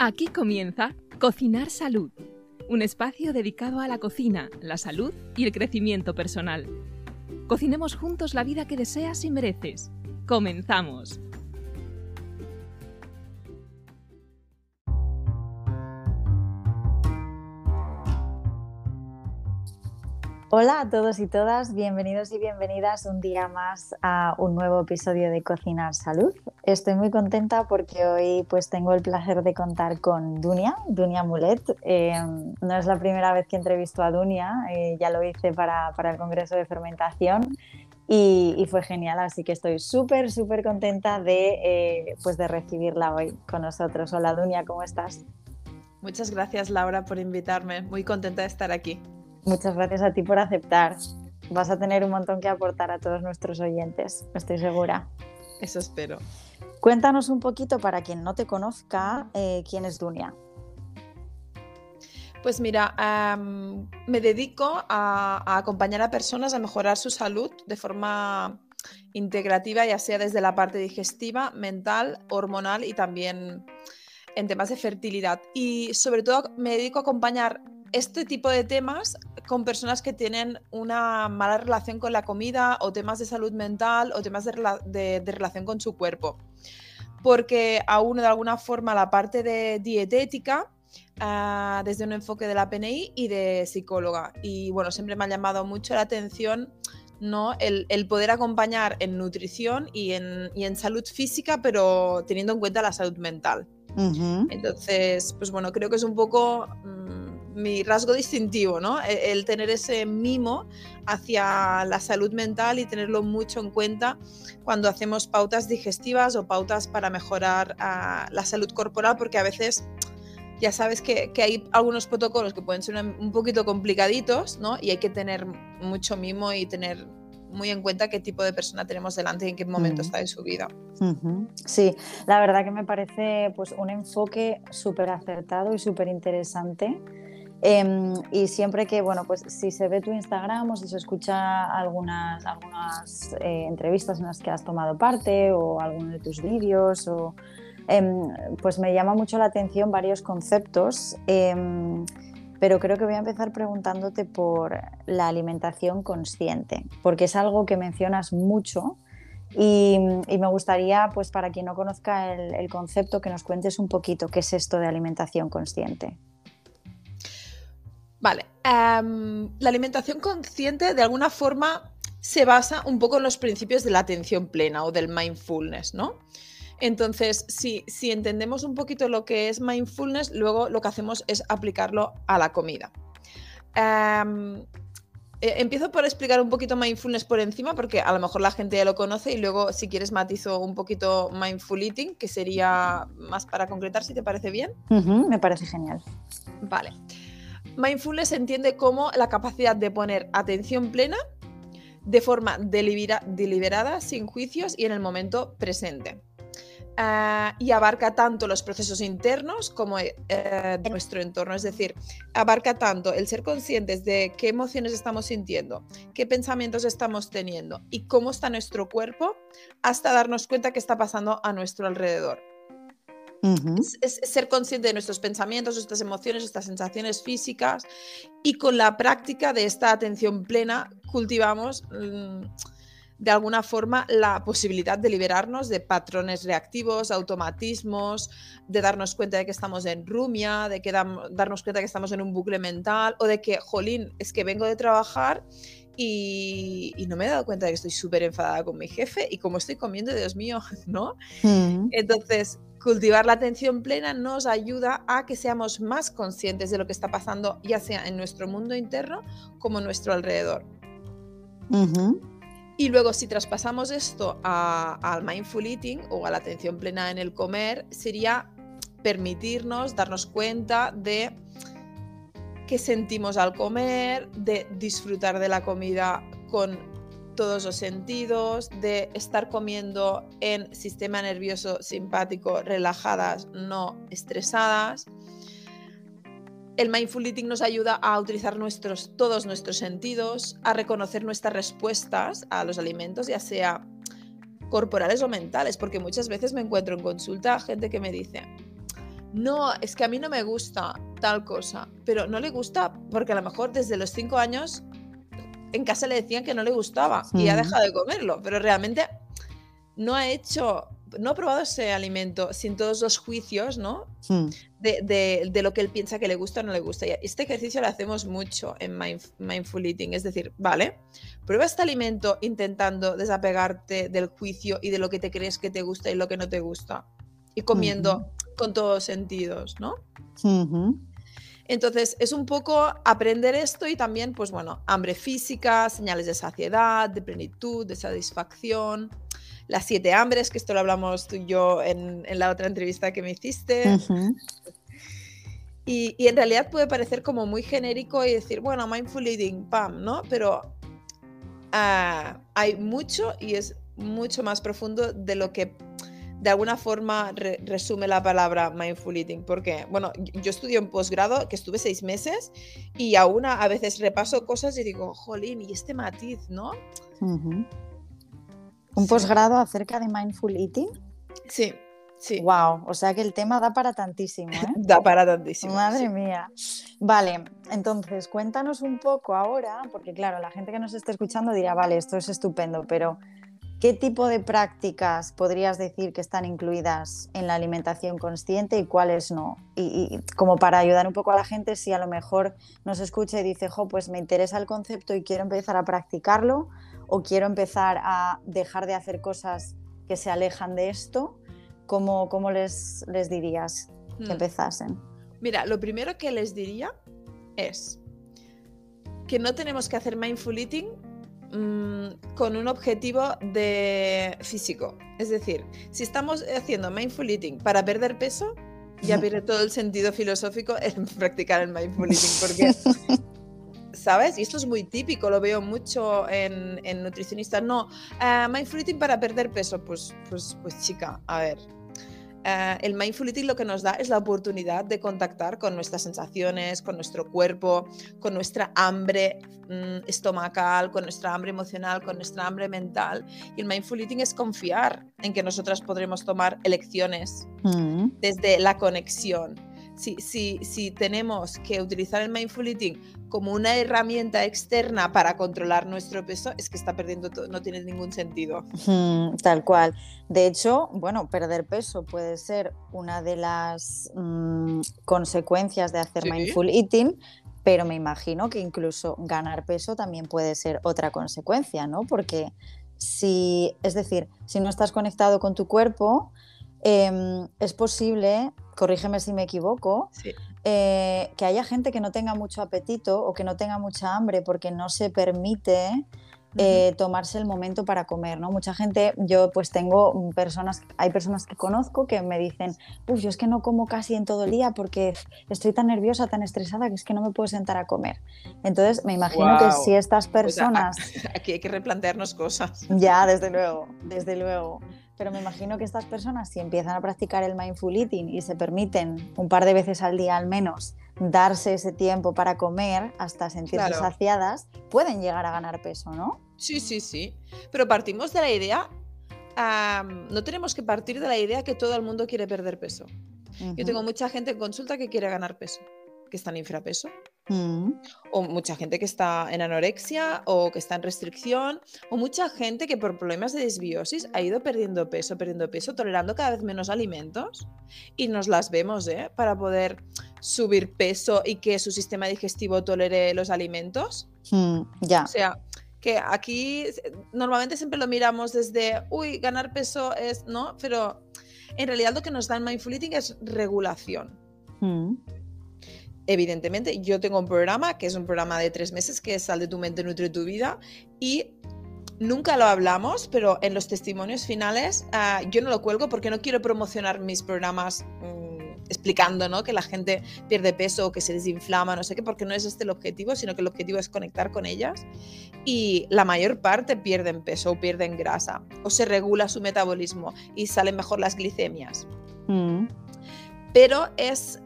Aquí comienza Cocinar Salud, un espacio dedicado a la cocina, la salud y el crecimiento personal. Cocinemos juntos la vida que deseas y mereces. Comenzamos. Hola a todos y todas, bienvenidos y bienvenidas un día más a un nuevo episodio de Cocinar Salud. Estoy muy contenta porque hoy pues tengo el placer de contar con Dunia, Dunia Mulet. Eh, no es la primera vez que entrevisto a Dunia, eh, ya lo hice para, para, el Congreso de Fermentación y, y fue genial, así que estoy súper, súper contenta de, eh, pues de recibirla hoy con nosotros. Hola Dunia, ¿cómo estás? Muchas gracias Laura por invitarme, muy contenta de estar aquí. Muchas gracias a ti por aceptar. Vas a tener un montón que aportar a todos nuestros oyentes, estoy segura. Eso espero. Cuéntanos un poquito para quien no te conozca, eh, quién es Dunia. Pues mira, me dedico a, a, acompañar a personas a mejorar su salud de forma integrativa, ya sea desde la parte digestiva, mental, hormonal y también en temas de fertilidad. Y sobre todo me dedico a acompañar este tipo de temas con personas que tienen una mala relación con la comida o temas de salud mental o temas de, de, de relación con su cuerpo. Porque aún de alguna forma la parte de dietética uh, desde un enfoque de la PNI y de psicóloga. Y bueno, siempre me ha llamado mucho la atención ¿no? El, el, poder acompañar en nutrición y en, y en, salud física, pero teniendo en cuenta la salud mental. Uh -huh. Entonces, pues bueno, creo que es un poco mmm, mi rasgo distintivo, ¿no? El, el, tener ese mimo hacia la salud mental y tenerlo mucho en cuenta cuando hacemos pautas digestivas o pautas para mejorar uh, la salud corporal, porque a veces ya sabes que, que, hay algunos protocolos que pueden ser un poquito complicaditos, ¿no? Y hay que tener mucho mimo y tener muy en cuenta qué tipo de persona tenemos delante y en qué momento está de su vida. Uh -huh. Sí, la verdad que me parece pues, un enfoque súper acertado y súper interesante. Eh, y siempre que, bueno, pues si se ve tu Instagram o si se escucha algunas, algunas eh, entrevistas en las que has tomado parte o alguno de tus vídeos o pues me llama mucho la atención varios conceptos, em, pero creo que voy a empezar preguntándote por la alimentación consciente, porque es algo que mencionas mucho y, y me gustaría, pues para quien no conozca el, el, concepto, que nos cuentes un poquito qué es esto de alimentación consciente. Vale, um, la alimentación consciente de alguna forma se basa un poco en los principios de la atención plena o del mindfulness, ¿no? Entonces, si, si, entendemos un poquito lo que es mindfulness, luego lo que hacemos es aplicarlo a la comida. Um, empiezo por explicar un poquito mindfulness por encima, porque a lo mejor la gente ya lo conoce, y luego, si quieres, matizo un poquito mindful eating, que sería más para concretar, si te parece bien. Uh -huh, me parece genial. Vale. Mindfulness se entiende como la capacidad de poner atención plena de forma delibera deliberada, sin juicios y en el momento presente. Uh, y abarca tanto los procesos internos como uh, de nuestro entorno, es decir, abarca tanto el ser conscientes de qué emociones estamos sintiendo, qué pensamientos estamos teniendo y cómo está nuestro cuerpo, hasta darnos cuenta qué está pasando a nuestro alrededor. Uh -huh. es, es, ser consciente de nuestros pensamientos, nuestras emociones, nuestras sensaciones físicas y con la práctica de esta atención plena cultivamos... Mmm, de alguna forma la posibilidad de liberarnos de patrones reactivos, automatismos, de darnos cuenta de que estamos en rumia, de que darnos cuenta de que estamos en un bucle mental o de que, jolín, es que vengo de trabajar y, y no me he dado cuenta de que estoy súper enfadada con mi jefe y como estoy comiendo, Dios mío, ¿no? Mm. Entonces, cultivar la atención plena nos ayuda a que seamos más conscientes de lo que está pasando, ya sea en nuestro mundo interno como en nuestro alrededor. Uh -huh. Y luego, si traspasamos esto al mindful eating o a la atención plena en el comer, sería permitirnos darnos cuenta de qué sentimos al comer, de disfrutar de la comida con todos los sentidos, de estar comiendo en sistema nervioso simpático, relajadas, no estresadas. El mindful eating nos ayuda a utilizar nuestros, todos nuestros sentidos, a reconocer nuestras respuestas a los alimentos, ya sea corporales o mentales, porque muchas veces me encuentro en consulta gente que me dice, no, es que a mí no me gusta tal cosa, pero no le gusta porque a lo mejor desde los cinco años en casa le decían que no le gustaba y ha dejado de comerlo, pero realmente no ha hecho, no ha probado ese alimento sin todos los juicios, ¿no? De, de, lo que él piensa que le gusta o no le gusta. Y este ejercicio lo hacemos mucho en Mindful Eating, es decir, vale, prueba este alimento intentando desapegarte del juicio y de lo que te crees que te gusta y lo que no te gusta. Y comiendo con todos sentidos, ¿no? Entonces, es un poco aprender esto y también, pues bueno, hambre física, señales de saciedad, de plenitud, de satisfacción, las siete hambres, que esto lo hablamos tú y yo en, la otra entrevista que me hiciste. y, en realidad puede parecer como muy genérico y decir, bueno, mindful eating, pam, ¿no? Pero ah, hay mucho y es mucho más profundo de lo que de alguna forma resume la palabra mindful eating, porque, bueno, yo estudio en posgrado, que estuve seis meses, y aún a, veces repaso cosas y digo, jolín, y este matiz, ¿no? ¿Un posgrado acerca de mindful eating? Sí, sí. Wow, o sea que el tema da para tantísimo, ¿eh? da para tantísimo. Madre mía. Vale, entonces cuéntanos un poco ahora, porque claro, la gente que nos está escuchando dirá, vale, esto es estupendo, pero ¿Qué tipo de prácticas podrías decir que están incluidas en la alimentación consciente y cuáles no? Y, como para ayudar un poco a la gente, si a lo mejor nos escucha y dice, jo, pues me interesa el concepto y quiero empezar a practicarlo o quiero empezar a dejar de hacer cosas que se alejan de esto, ¿cómo, cómo les, les dirías que hmm. empezasen? Mira, lo primero que les diría es que no tenemos que hacer mindful eating Mm, con un objetivo de físico. Es decir, si estamos haciendo mindful eating para perder peso, ya pierde todo el sentido filosófico en practicar el mindful eating, porque ¿sabes? Y esto es muy típico, lo veo mucho en, nutricionistas. No, uh, mindful eating para perder peso. Pues, pues, pues chica, a ver, eh, el mindful eating lo que nos da es la oportunidad de contactar con nuestras sensaciones, con nuestro cuerpo, con nuestra hambre mm, estomacal, con nuestra hambre emocional, con nuestra hambre mental. Y el mindful eating es confiar en que nosotras podremos tomar elecciones mm. desde la conexión si, si, tenemos que utilizar el mindful eating como una herramienta externa para controlar nuestro peso, es que está perdiendo todo, no tiene ningún sentido. tal cual. De hecho, bueno, perder peso puede ser una de las mm, consecuencias de hacer mindful eating, pero me imagino que incluso ganar peso también puede ser otra consecuencia, ¿no? Porque si, es decir, si no estás conectado con tu cuerpo, em, es posible corrígeme si me equivoco, eh, que haya gente que no tenga mucho apetito o que no tenga mucha hambre porque no se permite eh, tomarse el momento para comer, ¿no? Mucha gente, yo pues tengo personas, hay personas que conozco que me dicen, uff, yo es que no como casi en todo el día porque estoy tan nerviosa, tan estresada que es que no me puedo sentar a comer. Entonces, me imagino que si estas personas... aquí hay que replantearnos cosas. Ya, desde luego, desde luego. Pero me imagino que estas personas, si empiezan a practicar el mindful eating y se permiten un par de veces al día al menos darse ese tiempo para comer hasta sentirse saciadas, pueden llegar a ganar peso, ¿no? Sí, sí, sí. Pero partimos de la idea, no tenemos que partir de la idea que todo el mundo quiere perder peso. Yo tengo mucha gente en consulta que quiere ganar peso, que está en infrapeso. Mm. O mucha gente que está en anorexia o que está en restricción, o mucha gente que por problemas de desbiosis ha ido perdiendo peso, perdiendo peso, tolerando cada vez menos alimentos. Y nos las vemos, ¿eh? Para poder subir peso y que su sistema digestivo tolere los alimentos. Mm, ya. O sea, que aquí normalmente siempre lo miramos desde, uy, ganar peso es, ¿no? Pero en realidad lo que nos da el mindful eating es regulación. Mm evidentemente, yo tengo un programa que es un programa de tres meses que es Sal de tu mente, nutre tu vida y nunca lo hablamos, pero en los testimonios finales ah, yo no lo cuelgo porque no quiero promocionar mis programas mm, explicando ¿no? que la gente pierde peso o que se desinflama, no sé qué, porque no es este el objetivo, sino que el objetivo es conectar con ellas y la mayor parte pierden peso o pierden grasa o se regula su metabolismo y salen mejor las glicemias. Mm. Pero es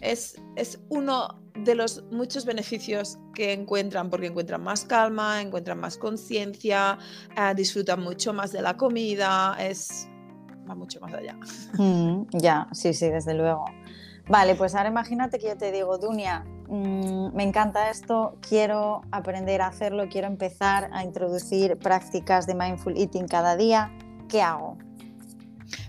es, uno de los muchos beneficios que encuentran porque encuentran más calma, encuentran más conciencia, eh, disfrutan mucho más de la comida, es va mucho más allá. Mm, ya, sí, sí, desde luego. Vale, pues ahora imagínate que yo te digo, Dunia, mm, me encanta esto, quiero aprender a hacerlo, quiero empezar a introducir prácticas de mindful eating cada día. ¿Qué hago?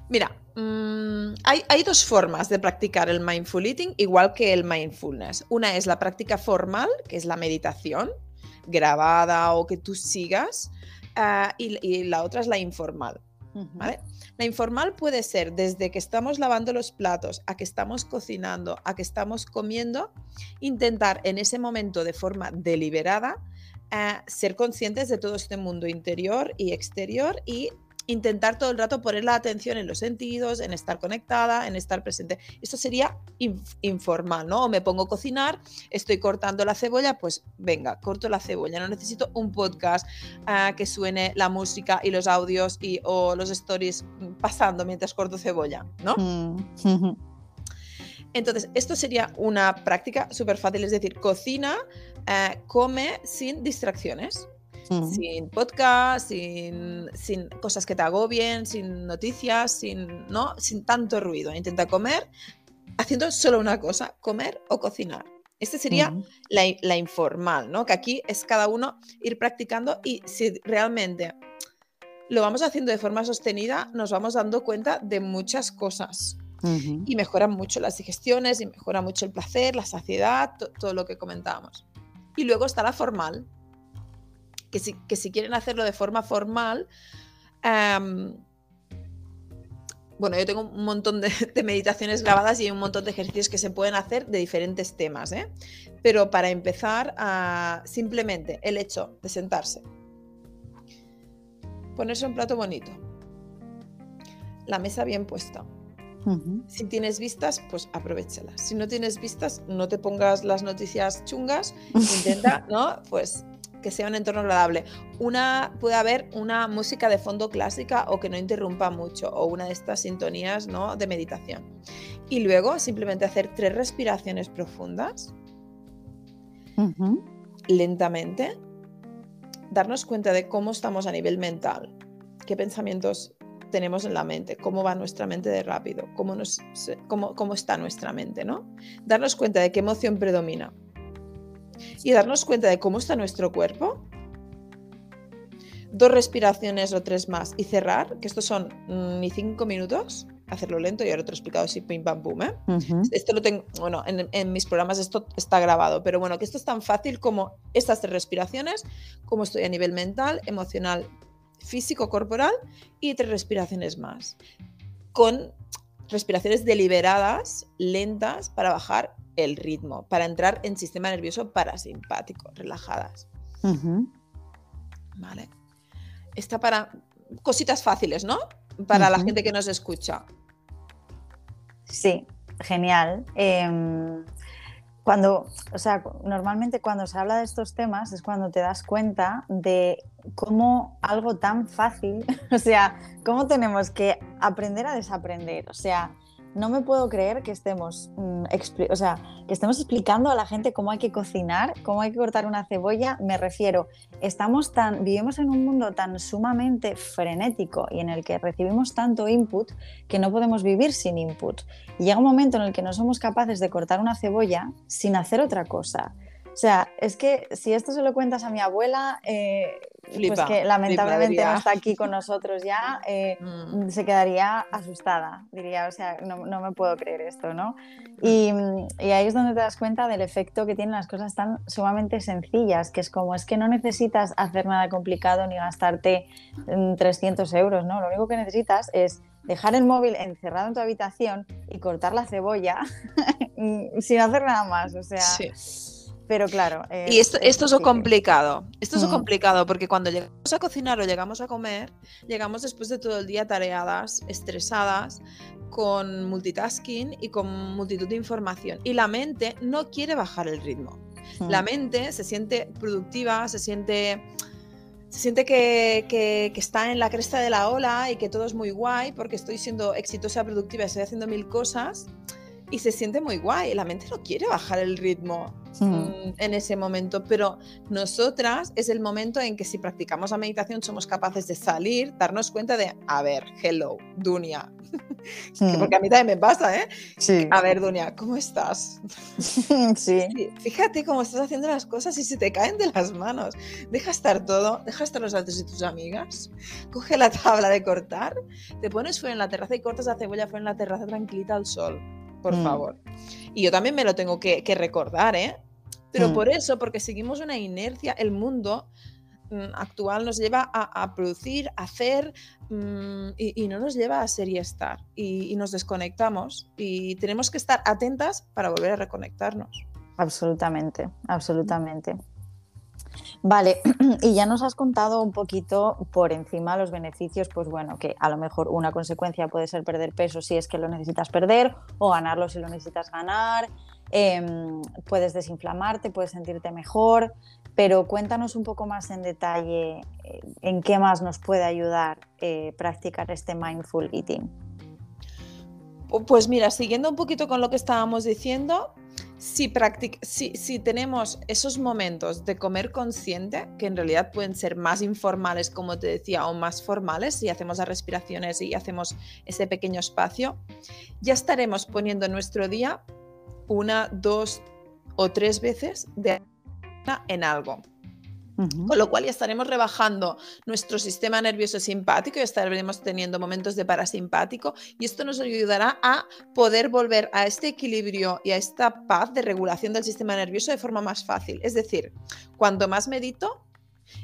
Mira, mm, hay, hay, dos formas de practicar el mindful eating, igual que el mindfulness. Una es la práctica formal, que es la meditación grabada o que tú sigas, ah, y, la otra es la informal. ¿vale? La informal puede ser desde que estamos lavando los platos, a que estamos cocinando, a que estamos comiendo, intentar en ese momento de forma deliberada eh, ser conscientes de todo este mundo interior y exterior y intentar todo el rato poner la atención en los sentidos, en estar conectada, en estar presente. Esto sería informal, ¿no? O me pongo a cocinar, estoy cortando la cebolla, pues venga, corto la cebolla. No necesito un podcast ah, que suene la música y los audios y, o los stories pasando mientras corto cebolla, ¿no? Mm. Entonces, esto sería una práctica súper fácil, es decir, cocina, eh, come sin distracciones sin podcast, sin, cosas que te agobien, sin noticias, sin, ¿no? sin tanto ruido. Intenta comer haciendo solo una cosa, comer o cocinar. Este sería la, informal, ¿no? Que aquí es cada uno ir practicando y si realmente lo vamos haciendo de forma sostenida, nos vamos dando cuenta de muchas cosas. Y mejoran mucho las digestiones y mejora mucho el placer, la saciedad, todo lo que comentábamos. Y luego está la formal, que si, quieren hacerlo de forma formal, bueno, yo tengo un montón de, meditaciones grabadas y hay un montón de ejercicios que se pueden hacer de diferentes temas, ¿eh? Pero para empezar, simplemente el hecho de sentarse, ponerse un plato bonito, la mesa bien puesta. Si tienes vistas, pues aprovechalas. Si no tienes vistas, no te pongas las noticias chungas. Intenta, ¿no? Pues que sea un entorno agradable. Una, puede haber una música de fondo clásica o que no interrumpa mucho, o una de estas sintonías ¿no? de meditación. Y luego simplemente hacer tres respiraciones profundas, lentamente, darnos cuenta de cómo estamos a nivel mental, qué pensamientos tenemos en la mente, cómo va nuestra mente de rápido, cómo, nos, cómo, cómo está nuestra mente, ¿no? Darnos cuenta de qué emoción predomina y darnos cuenta de cómo está nuestro cuerpo. Dos respiraciones o tres más y cerrar, que estos son mm, ni cinco minutos, hacerlo lento y ahora te he explicado así pim pam pum. ¿eh? Esto lo tengo, bueno, en, mis programas esto está grabado, pero bueno, que esto es tan fácil como estas tres respiraciones, como estoy a nivel mental, emocional, físico, corporal y tres respiraciones más. Con respiraciones deliberadas, lentas, para bajar el ritmo, para entrar en sistema nervioso parasimpático, relajadas. Vale. Está para cositas fáciles, ¿no? Para la gente que nos escucha. Sí, genial. Em, cuando, o sea, normalmente cuando se habla de estos temas es cuando te das cuenta de cómo algo tan fácil, o sea, cómo tenemos que aprender a desaprender. O sea, no me puedo creer que estemos, mm, o sea, que estemos explicando a la gente cómo hay que cocinar, cómo hay que cortar una cebolla. Me refiero, estamos tan, vivimos en un mundo tan sumamente frenético y en el que recibimos tanto input que no podemos vivir sin input. Y llega un momento en el que no somos capaces de cortar una cebolla sin hacer otra cosa. O sea, es que si esto se lo cuentas a mi abuela, eh, pues que lamentablemente no está aquí con nosotros ya, eh, mm. se quedaría asustada, diría, o sea, no, no me puedo creer esto, ¿no? Y, y, ahí es donde te das cuenta del efecto que tienen las cosas tan sumamente sencillas, que es como, es que no necesitas hacer nada complicado ni gastarte 300 euros, ¿no? Lo único que necesitas es dejar el móvil encerrado en tu habitación y cortar la cebolla sin hacer nada más, o sea... Sí pero claro. y esto, esto es lo complicado. Esto es lo mm. complicado porque cuando llegamos a cocinar o llegamos a comer, llegamos después de todo el día tareadas, estresadas, con multitasking y con multitud de información. Y la mente no quiere bajar el ritmo. La mm. mente se siente productiva, se siente se siente que, que, está en la cresta de la ola y que todo es muy guay porque estoy siendo exitosa, productiva, estoy haciendo mil cosas y se siente muy guay. La mente no quiere bajar el ritmo Mm. mm, en ese momento, pero nosotras es el momento en que si practicamos la meditación somos capaces de salir, darnos cuenta de, a ver, hello, Dunia, Mm. porque a mí también me pasa, ¿eh? Sí. A ver, Dunia, ¿cómo estás? sí. Fíjate cómo estás haciendo las cosas y se te caen de las manos. Deja estar todo, deja estar los altos de tus amigas, coge la tabla de cortar, te pones fuera en la terraza y cortas la cebolla fuera en la terraza tranquilita al sol, por Mm. favor. Y yo también me lo tengo que, que recordar, ¿eh? Pero Mm. por eso, porque seguimos una inercia, el mundo mm, actual nos lleva a, a producir, a hacer y, y no nos lleva a ser y estar. Y, y nos desconectamos y tenemos que estar atentas para volver a reconectarnos. Absolutamente, absolutamente. Vale, y ya nos has contado un poquito por encima los beneficios, pues bueno, que a lo mejor una consecuencia puede ser perder peso si es que lo necesitas perder o ganarlo si lo necesitas ganar, em, puedes desinflamarte, puedes sentirte mejor, pero cuéntanos un poco más en detalle eh, en qué más nos puede ayudar eh, practicar este mindful eating. Pu- Pues mira, siguiendo un poquito con lo que estábamos diciendo, si, si, si tenemos esos momentos de comer consciente, que en realidad pueden ser más informales, como te decía, o más formales, si hacemos las respiraciones y hacemos ese pequeño espacio, ya estaremos poniendo en nuestro día una, dos o tres veces de en algo. Con lo cual ya estaremos rebajando nuestro sistema nervioso simpático y estaremos teniendo momentos de parasimpático y esto nos ayudará a poder volver a este equilibrio y a esta paz de regulación del sistema nervioso de forma más fácil. Es decir, cuanto más medito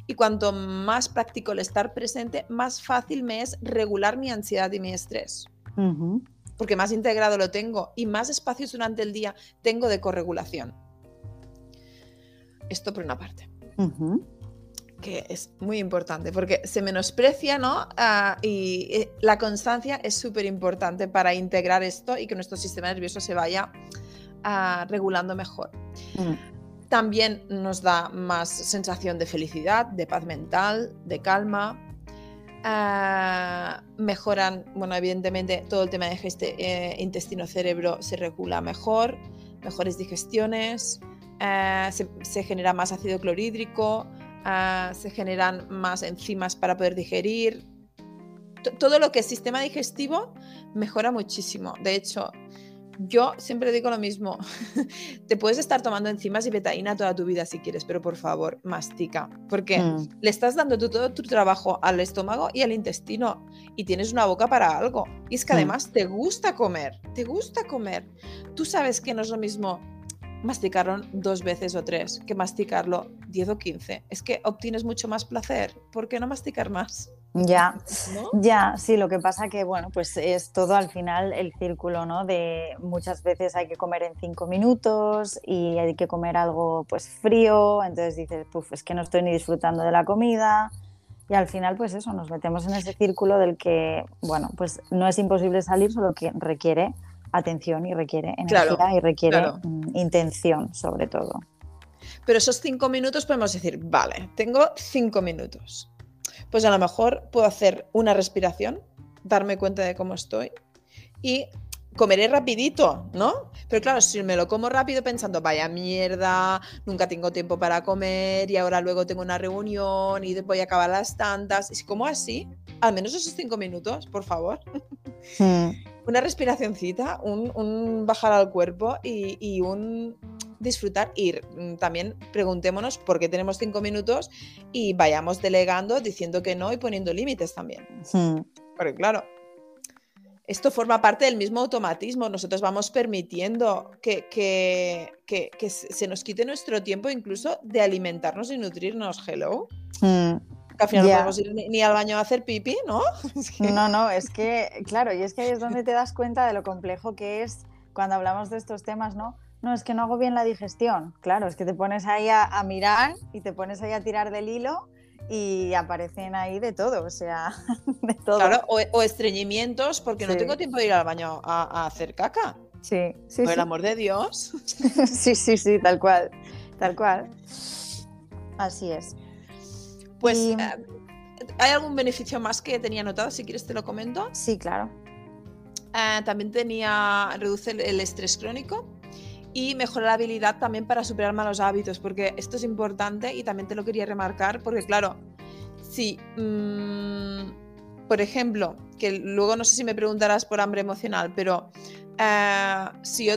y cuanto más practico el estar presente, más fácil me es regular mi ansiedad y mi estrés. Porque más integrado lo tengo y más espacios durante el día tengo de corregulación. Esto por una parte Que es muy importante porque se menosprecia, ¿no? Ah, y eh, la constancia es súper importante para integrar esto y que nuestro sistema nervioso se vaya ah, regulando mejor. Mm. También nos da más sensación de felicidad, de paz mental, de calma. Ah, mejoran, bueno, evidentemente todo el tema de eh, intestino-cerebro se regula mejor, mejores digestiones, ah, se, se genera más ácido clorhídrico, ah, se generan más enzimas para poder digerir. To- Todo lo que es sistema digestivo mejora muchísimo. De hecho, yo siempre digo lo mismo. Te puedes estar tomando enzimas y betaína toda tu vida si quieres, pero por favor, mastica. Porque Mm. le estás dando tu- todo tu trabajo al estómago y al intestino y tienes una boca para algo. Y es que Mm. además te gusta comer, te gusta comer. Tú sabes que no es lo mismo masticarlo dos veces o tres que masticarlo 10 o 15. Es que obtienes mucho más placer. ¿Por qué no masticar más? Ya, ¿No? Ya, sí, lo que pasa que, bueno, pues es todo al final el círculo, ¿no? De muchas veces hay que comer en cinco minutos y hay que comer algo, pues, frío, entonces dices, puf, es que no estoy ni disfrutando de la comida y al final, pues eso, nos metemos en ese círculo del que, bueno, pues no es imposible salir, solo que requiere atención y requiere energía Claro, y requiere claro. mm, intención, sobre todo. Pero esos cinco minutos podemos decir, vale, tengo cinco minutos. Pues a lo mejor puedo hacer una respiración, darme cuenta de cómo estoy y comeré rapidito, ¿no? Pero claro, si me lo como rápido pensando, vaya mierda, nunca tengo tiempo para comer y ahora luego tengo una reunión y voy a acabar las tantas. Y si como así, al menos esos cinco minutos, por favor. Mm, Una respiracioncita, un, un bajar al cuerpo y, y un disfrutar. Y mm, también preguntémonos por qué tenemos cinco minutos y vayamos delegando, diciendo que no y poniendo límites también. mm, Porque claro, esto forma parte del mismo automatismo. Nosotros vamos permitiendo que, que, que- que se nos quite nuestro tiempo incluso de alimentarnos y nutrirnos. Hello. mm. Que al final no podemos ir ni, ni al baño a hacer pipí, ¿no? Es que- No, no, es que, claro, y es que ahí es donde te das cuenta de lo complejo que es cuando hablamos de estos temas, ¿no? No, es que no hago bien la digestión. Claro, es que te pones ahí a, a mirar y te pones ahí a tirar del hilo y aparecen ahí de todo, o sea, de todo. Claro, o, o estreñimientos porque no tengo tiempo de ir al baño a, a hacer caca. Sí, sí, Por el sí. amor de Dios. sí, sí, sí, tal cual, tal cual. Así es. Pues, Y- eh, ¿hay algún beneficio más que tenía anotado? Si quieres te lo comento. Sí, claro. eh, también tenía, reduce el, estrés crónico y mejora la habilidad también para superar malos hábitos, porque esto es importante y también te lo quería remarcar, porque claro, si, mm, por ejemplo, que luego no sé si me preguntarás por hambre emocional, pero eh, si yo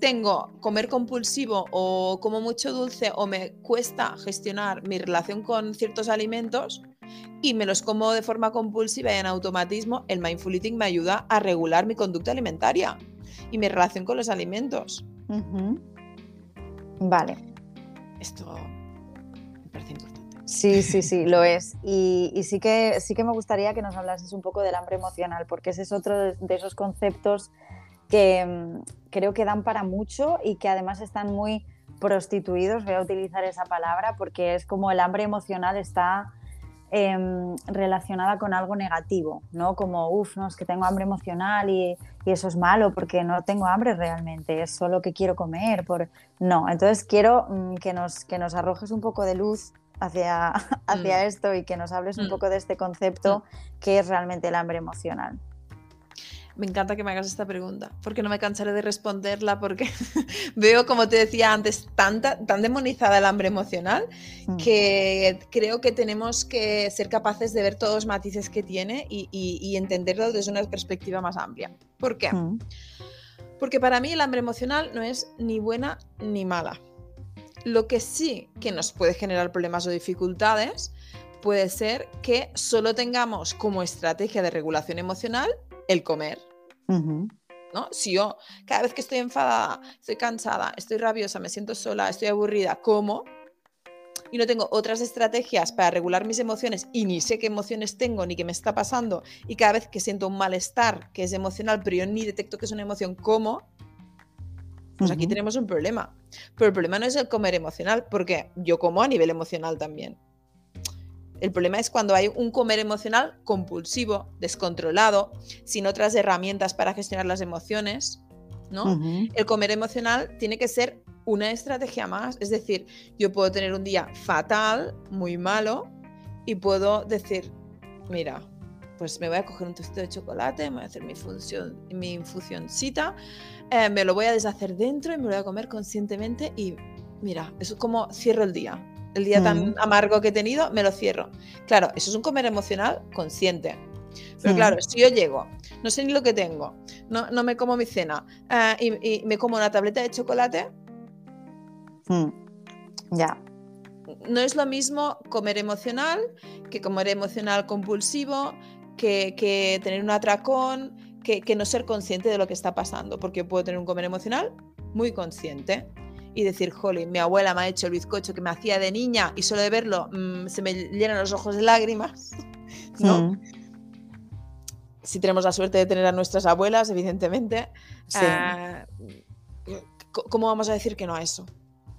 tengo comer compulsivo o como mucho dulce o me cuesta gestionar mi relación con ciertos alimentos y me los como de forma compulsiva y en automatismo, el mindful eating me ayuda a regular mi conducta alimentaria y mi relación con los alimentos. Vale. Esto me parece importante. Sí, sí, sí, lo es. Y, sí, que, sí que me gustaría que nos hablases un poco del hambre emocional, porque ese es otro de esos conceptos que mm, creo que dan para mucho y que además están muy prostituidos, voy a utilizar esa palabra, porque es como el hambre emocional está em, relacionada con algo negativo, ¿no? Como, uff, no, es que tengo hambre emocional y, eso es malo porque no tengo hambre realmente, es solo que quiero comer. Por... No, entonces quiero mm, que, nos, que nos arrojes un poco de luz hacia, hacia mm. esto y que nos hables un poco de este concepto que es realmente el hambre emocional. Me encanta que me hagas esta pregunta, porque no me cansaré de responderla, porque veo, como te decía antes, tanta, tan demonizada el hambre emocional, mm. que creo que tenemos que ser capaces de ver todos los matices que tiene y, entenderlo desde una perspectiva más amplia. ¿Por qué? Mm. Porque para mí el hambre emocional no es ni buena ni mala. Lo que sí que nos puede generar problemas o dificultades puede ser que solo tengamos como estrategia de regulación emocional el comer. ¿no? Si yo cada vez que estoy enfadada, estoy cansada, estoy rabiosa, me siento sola, estoy aburrida, como y no tengo otras estrategias para regular mis emociones y ni sé qué emociones tengo ni qué me está pasando y cada vez que siento un malestar que es emocional pero yo ni detecto que es una emoción, como pues aquí tenemos un problema. Pero el problema no es el comer emocional, porque yo como a nivel emocional también. El problema es cuando hay un comer emocional compulsivo, descontrolado, sin otras herramientas para gestionar las emociones. ¿no? El comer emocional tiene que ser una estrategia más. Es decir, yo puedo tener un día fatal, muy malo, y puedo decir, mira, pues me voy a coger un tostito de chocolate, me voy a hacer mi, función, mi infusioncita, eh, me lo voy a deshacer dentro y me lo voy a comer conscientemente y mira, eso es como cierro el día el día tan amargo que he tenido, me lo cierro. Claro, eso es un comer emocional consciente. Pero claro, si yo llego, no sé ni lo que tengo, no, no me como mi cena eh, y, me como una tableta de chocolate, ya. No es lo mismo comer emocional que comer emocional compulsivo, que, tener un atracón, que, que no ser consciente de lo que está pasando, porque puedo tener un comer emocional muy consciente y decir, jolín, mi abuela me ha hecho el bizcocho que me hacía de niña y solo de verlo mm, se me llenan los ojos de lágrimas, ¿no? Mm. Si tenemos la suerte de tener a nuestras abuelas, evidentemente, ah, ¿cómo vamos a decir que no a eso?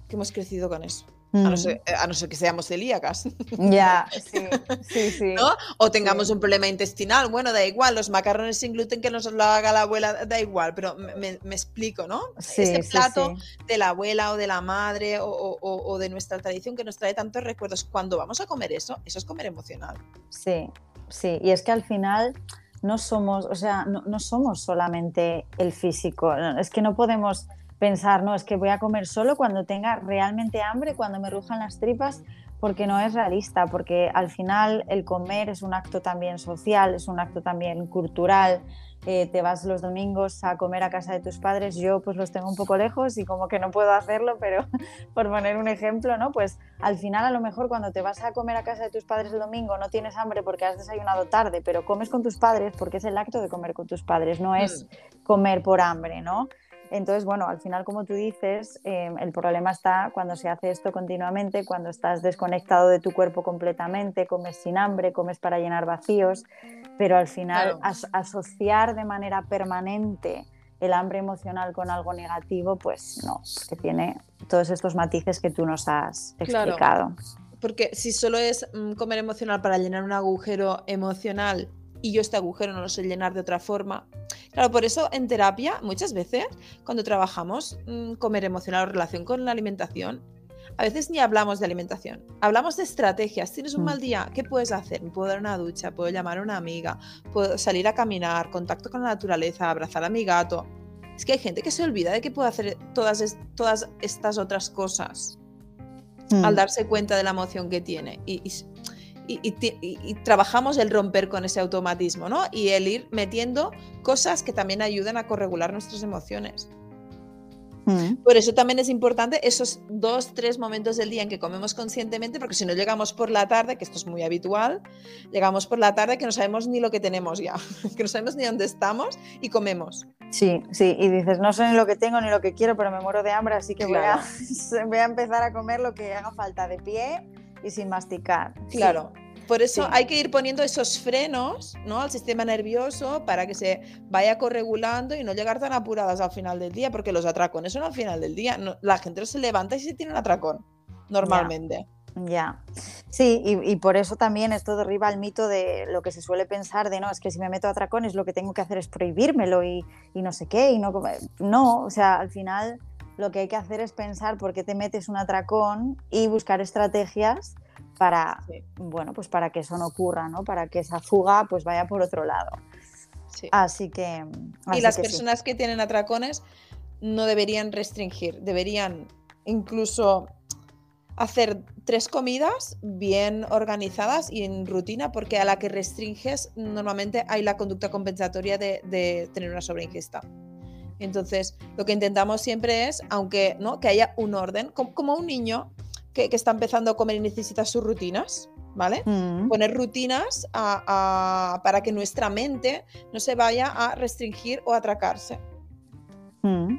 Que hemos crecido con eso. A, no ser, que seamos celíacas. Ya, sí, sí, sí. O tengamos un problema intestinal. Bueno, da igual, los macarrones sin gluten que nos lo haga la abuela, da igual, pero me, explico, ¿no? Sí, Ese plato de la abuela o de la madre o, de nuestra tradición que nos trae tantos recuerdos, cuando vamos a comer eso, eso es comer emocional. Sí, sí. Y es que al final no somos, o sea, no, no somos solamente el físico. Es que no podemos pensar, no, es que voy a comer solo cuando tenga realmente hambre, cuando me rujan las tripas, porque no es realista, porque al final el comer es un acto también social, es un acto también cultural. Eh, te vas los domingos a comer a casa de tus padres, yo pues los tengo un poco lejos y como que no puedo hacerlo, pero por poner un ejemplo, ¿no? Pues al final a lo mejor cuando te vas a comer a casa de tus padres el domingo no tienes hambre porque has desayunado tarde, pero comes con tus padres porque es el acto de comer con tus padres, no es mm. comer por hambre, ¿no? Entonces, bueno, al final, como tú dices, em, el problema está cuando se hace esto continuamente, cuando estás desconectado de tu cuerpo completamente, comes sin hambre, comes para llenar vacíos, pero al final asociar de manera permanente el hambre emocional con algo negativo, pues no, porque tiene todos estos matices que tú nos has explicado. Porque si solo es mm, comer emocional para llenar un agujero emocional y yo este agujero no lo sé llenar de otra forma, Claro, por eso en terapia muchas veces cuando trabajamos mm, comer emocional o relación con la alimentación, a veces ni hablamos de alimentación, hablamos de estrategias. Tienes un Mm. mal día, ¿qué puedes hacer? Me puedo dar una ducha, puedo llamar a una amiga, puedo salir a caminar, contacto con la naturaleza, abrazar a mi gato. Es que hay gente que se olvida de que puede hacer todas, es- todas estas otras cosas Mm. al darse cuenta de la emoción que tiene. Y, y- trabajamos el romper con ese automatismo, ¿no? Y el ir metiendo cosas que también ayudan a corregular nuestras emociones. Mm. Por eso también es importante esos dos, tres momentos del día en que comemos conscientemente, porque si no llegamos por la tarde, que esto es muy habitual, llegamos por la tarde que no sabemos ni lo que tenemos ya, que no sabemos ni dónde estamos y comemos. Sí, sí, y dices, no sé ni lo que tengo ni lo que quiero, pero me muero de hambre, así que voy, a, voy a empezar a comer lo que haga falta de pie y sin masticar. Sí. Claro. Por eso Sí. hay que ir poniendo esos frenos ¿no? al sistema nervioso para que se vaya corregulando y no llegar tan apuradas al final del día, porque los atracones son al final del día. No- la gente no se levanta y se tiene un atracón, normalmente. Ya, sí, y, y por eso también esto derriba el mito de lo que se suele pensar de no, es que si me meto a atracones lo que tengo que hacer es prohibírmelo y, y no sé qué, y no. No, o sea, al final lo que hay que hacer es pensar por qué te metes un atracón y buscar estrategias para, Sí. bueno, pues para que eso no ocurra, ¿no? Para que esa fuga pues vaya por otro lado. Sí. Así que... y las que sí. personas que tienen atracones no deberían restringir, deberían incluso hacer tres comidas bien organizadas y en rutina, porque a la que restringes normalmente hay la conducta compensatoria de, de tener una sobreingesta. Entonces, lo que intentamos siempre es, aunque no, que haya un orden, como, como un niño que, que está empezando a comer y necesita sus rutinas, ¿vale? Mm, poner rutinas a- a- para que nuestra mente no se vaya a restringir o atracarse. mm.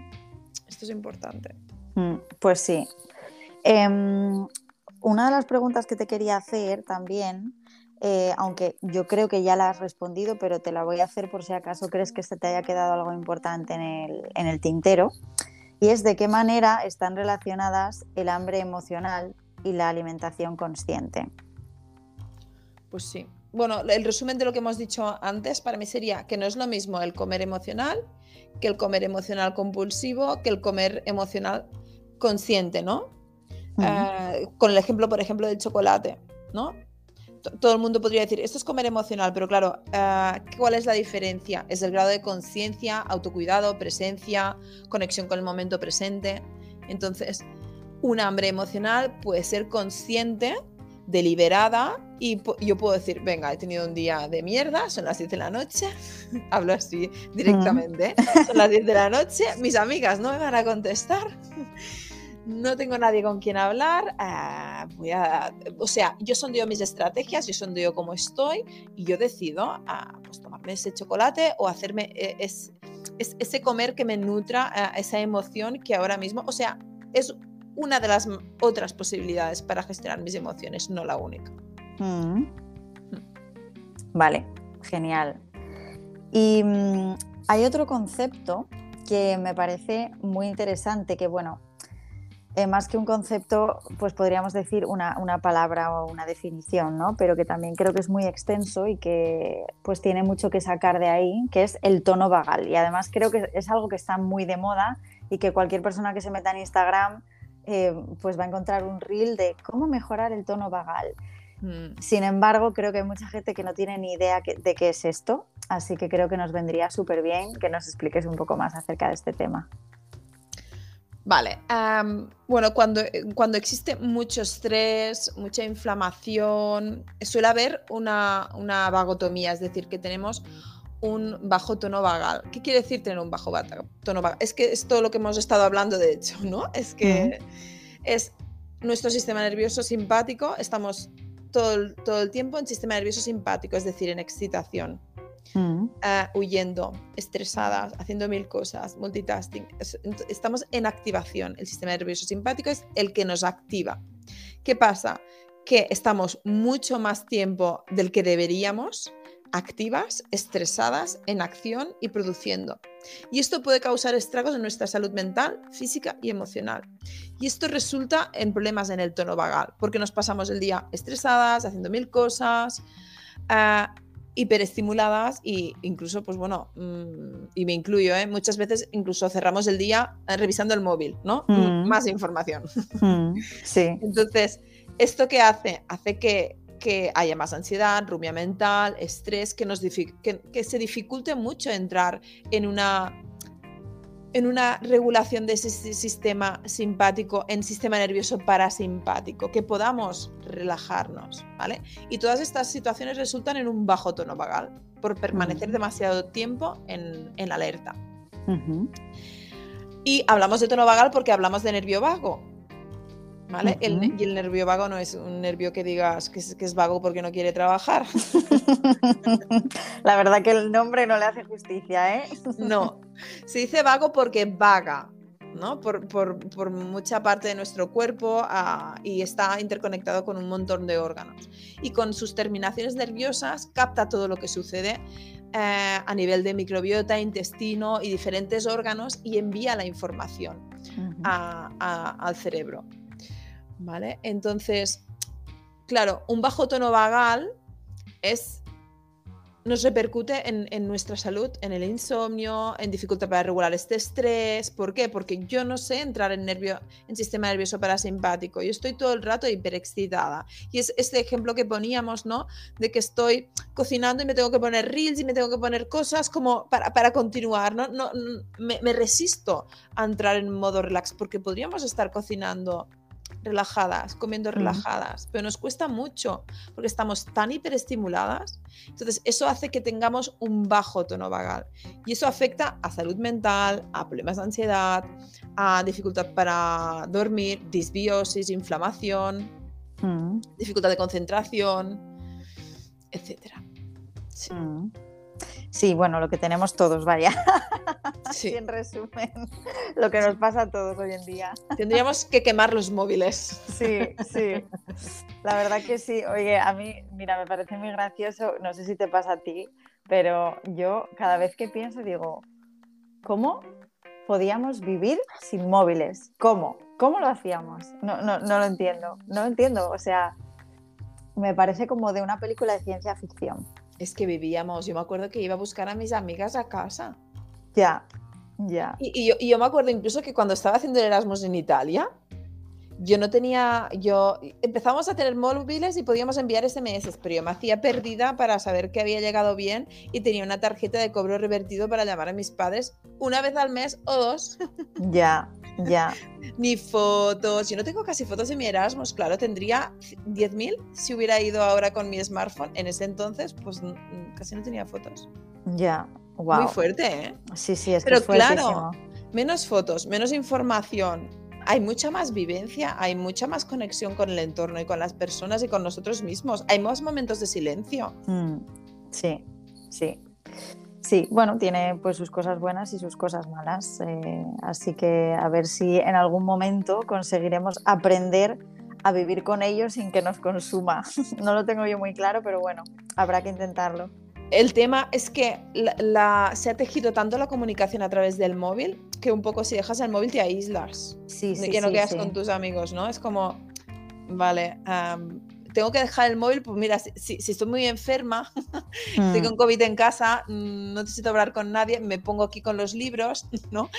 Esto es importante. Mm, Pues sí. Em, una de las preguntas que te quería hacer también, eh, aunque yo creo que ya la has respondido, pero te la voy a hacer por si acaso crees que se te haya quedado algo importante en el, en el tintero, y es de qué manera están relacionadas el hambre emocional y la alimentación consciente. Pues sí. Bueno, el resumen de lo que hemos dicho antes para mí sería que no es lo mismo el comer emocional que el comer emocional compulsivo, que el comer emocional consciente, ¿no? Eh, con el ejemplo, por ejemplo, del chocolate, ¿no? Todo el mundo podría decir, esto es comer emocional, pero claro, eh, ¿cuál es la diferencia? Es el grado de conciencia, autocuidado, presencia, conexión con el momento presente. Entonces, un hambre emocional puede ser consciente, deliberada, y yo puedo decir, venga, he tenido un día de mierda, son las 10 de la noche, hablo así directamente, son las 10 de la noche, mis amigas no me van a contestar, no tengo nadie con quien hablar, ah, voy a, o sea, yo sondeo mis estrategias, yo sondeo cómo estoy y yo decido ah, pues tomarme ese chocolate o hacerme eh, es, es- ese comer que me nutra ah, esa emoción que ahora mismo, o sea, es una de las otras posibilidades para gestionar mis emociones, no la única. mm. Vale, genial. Y mm, hay otro concepto que me parece muy interesante, que bueno, eh, más que un concepto, pues podríamos decir una, una palabra o una definición, ¿no? Pero que también creo que es muy extenso y que pues tiene mucho que sacar de ahí, que es el tono vagal. Y además creo que es algo que está muy de moda y que cualquier persona que se meta en Instagram eh, pues va a encontrar un reel de cómo mejorar el tono vagal. Mm, Sin embargo, creo que hay mucha gente que no tiene ni idea que- de qué es esto, así que creo que nos vendría súper bien que nos expliques un poco más acerca de este tema. Vale, am, bueno, cuando, cuando existe mucho estrés, mucha inflamación, suele haber una, una vagotomía, es decir, que tenemos un bajo tono vagal. ¿Qué quiere decir tener un bajo tono vagal? Es que es todo lo que hemos estado hablando, de hecho, ¿no? Es que es nuestro sistema nervioso simpático, estamos todo todo el tiempo en sistema nervioso simpático, es decir, en excitación Mm, ah, huyendo, estresadas, haciendo mil cosas, multitasking. Estamos en activación. El sistema nervioso simpático es el que nos activa. ¿Qué pasa? Que estamos mucho más tiempo del que deberíamos activas, estresadas, en acción y produciendo. Y esto puede causar estragos en nuestra salud mental, física y emocional. Y esto resulta en problemas en el tono vagal, porque nos pasamos el día estresadas, haciendo mil cosas, ah, hiperestimuladas e incluso, pues bueno, mm, y me incluyo, ¿eh? muchas veces incluso cerramos el día eh, revisando el móvil, ¿no? Mm. Más información. Mm, sí. Entonces, ¿esto qué hace? Hace que, que haya más ansiedad, rumia mental, estrés, que, nos que, que se dificulte mucho entrar en una en una regulación de ese sistema simpático en sistema nervioso parasimpático, que podamos relajarnos, ¿vale? Y todas estas situaciones resultan en un bajo tono vagal por permanecer demasiado tiempo en, en alerta. Y hablamos de tono vagal porque hablamos de nervio vago, y el nervio vago no es un nervio que digas que es, vago porque no quiere trabajar. La verdad que el nombre no le hace justicia, ¿eh? No, se dice vago porque vaga, ¿no? Por, mucha parte de nuestro cuerpo ah, y está interconectado con un montón de órganos. Y con sus terminaciones nerviosas capta todo lo que sucede eh, a nivel de microbiota, intestino y diferentes órganos y envía la información al cerebro. ¿Vale? Entonces, claro, un bajo tono vagal es nos repercute en, nuestra salud, en el insomnio, en dificultad para regular este estrés. ¿Por qué? Porque yo no sé entrar en, nervio, en sistema nervioso parasimpático. Yo estoy todo el rato hiperexcitada. Y es este ejemplo que poníamos, ¿no? De que estoy cocinando y me tengo que poner reels y me tengo que poner cosas como para, continuar, ¿no? no me, me resisto a entrar en modo relax porque podríamos estar cocinando relajadas, comiendo relajadas, pero nos cuesta mucho porque estamos tan hiperestimuladas. Entonces, eso hace que tengamos un bajo tono vagal y eso afecta a salud mental, a problemas de ansiedad, a dificultad para dormir, disbiosis, inflamación, mm. dificultad de concentración, etcétera. Mm. Sí, bueno, lo que tenemos todos, vaya. Sí. en resumen, lo que nos pasa a todos hoy en día. Tendríamos que quemar los móviles. Sí, sí. La verdad que sí. Oye, a mí, mira, me parece muy gracioso, no sé si te pasa a ti, pero yo cada vez que pienso digo, ¿cómo podíamos vivir sin móviles? ¿Cómo? ¿Cómo lo hacíamos? No, no, no lo entiendo. No lo entiendo. O sea, me parece como de una película de ciencia ficción. Es que vivíamos, yo me acuerdo que iba a buscar a mis amigas a casa. Ya, ya. Y, yo, me acuerdo incluso que cuando estaba haciendo el Erasmus en Italia, yo no tenía, yo empezamos a tener móviles y podíamos enviar SMS, pero yo me hacía perdida para saber que había llegado bien y tenía una tarjeta de cobro revertido para llamar a mis padres una vez al mes o dos. Ya, ya. Ni fotos, yo no tengo casi fotos de mi Erasmus, claro, tendría 10.000 si hubiera ido ahora con mi smartphone. En ese entonces, pues casi no tenía fotos. Ya, wow. Muy fuerte, ¿eh? Sí, sí, es Pero claro, menos fotos, menos información, hay mucha más vivencia, hay mucha más conexión con el entorno y con las personas y con nosotros mismos. Hay más momentos de silencio. Mm, sí, sí. Sí, bueno, tiene pues sus cosas buenas y sus cosas malas. Eh, así que a ver si en algún momento conseguiremos aprender a vivir con ellos sin que nos consuma. no lo tengo yo muy claro, pero bueno, habrá que intentarlo. El tema es que se ha tejido tanto la comunicación a través del móvil que un poco si dejas el móvil te aíslas. Sí, sí. que no quedas con tus amigos, ¿no? Es como, vale, tengo que dejar el móvil, pues mira, si, estoy muy enferma, estoy mm. con COVID en casa, mm, no necesito hablar con nadie, me pongo aquí con los libros, ¿no?